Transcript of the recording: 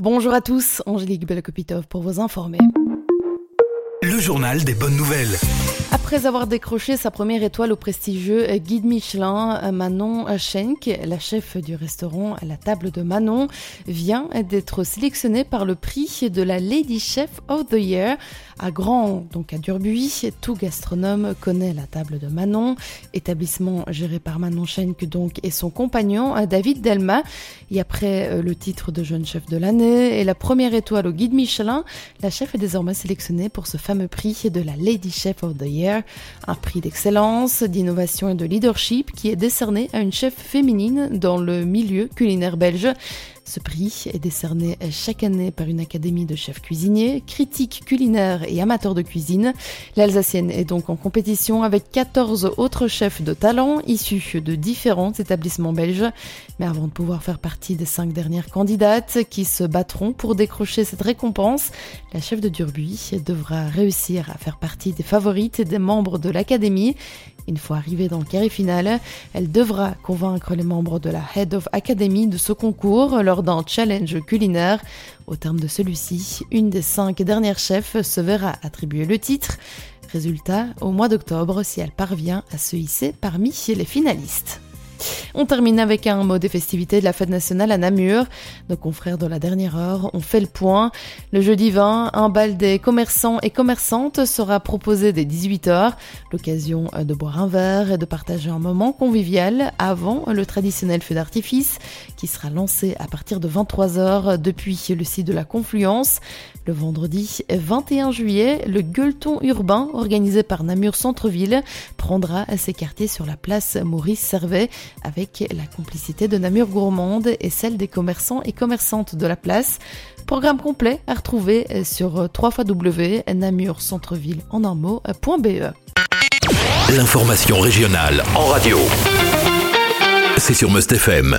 Bonjour à tous, Angélique Belokopitov pour vous informer. Le journal des bonnes nouvelles. Après avoir décroché sa première étoile au prestigieux guide Michelin, Manon Schenk, la chef du restaurant la table de Manon, vient d'être sélectionnée par le prix de la Lady Chef of the Year à Grand, donc à Durbuy. Tout gastronome connaît la table de Manon, établissement géré par Manon Schenk donc et son compagnon David Delma. Et après euh, le titre de jeune chef de l'année et la première étoile au guide Michelin, la chef est désormais sélectionnée pour ce fameux prix de la Lady Chef of the Un prix d'excellence, d'innovation et de leadership qui est décerné à une chef féminine dans le milieu culinaire belge. Ce prix est décerné chaque année par une académie de chefs cuisiniers, critiques culinaires et amateurs de cuisine. L'Alsacienne est donc en compétition avec 14 autres chefs de talent issus de différents établissements belges. Mais avant de pouvoir faire partie des cinq dernières candidates qui se battront pour décrocher cette récompense, la chef de Durbuy devra réussir à faire partie des favorites et des membres de l'académie. Une fois arrivée dans le carré final, elle devra convaincre les membres de la Head of Academy de ce concours lors d'un challenge culinaire. Au terme de celui-ci, une des cinq dernières chefs se verra attribuer le titre. Résultat, au mois d'octobre, si elle parvient à se hisser parmi les finalistes. On termine avec un mot des festivités de la fête nationale à Namur. Nos confrères de la dernière heure ont fait le point. Le jeudi 20, un bal des commerçants et commerçantes sera proposé dès 18h. L'occasion de boire un verre et de partager un moment convivial avant le traditionnel feu d'artifice qui sera lancé à partir de 23h depuis le site de la Confluence. Le vendredi 21 juillet, le gueuleton urbain organisé par Namur Centre-Ville prendra ses quartiers sur la place Maurice Servet avec la complicité de Namur Gourmande et celle des commerçants et commerçantes de la place. Programme complet à retrouver sur www.namurcentreville en. L'information régionale en radio. C'est sur Must FM.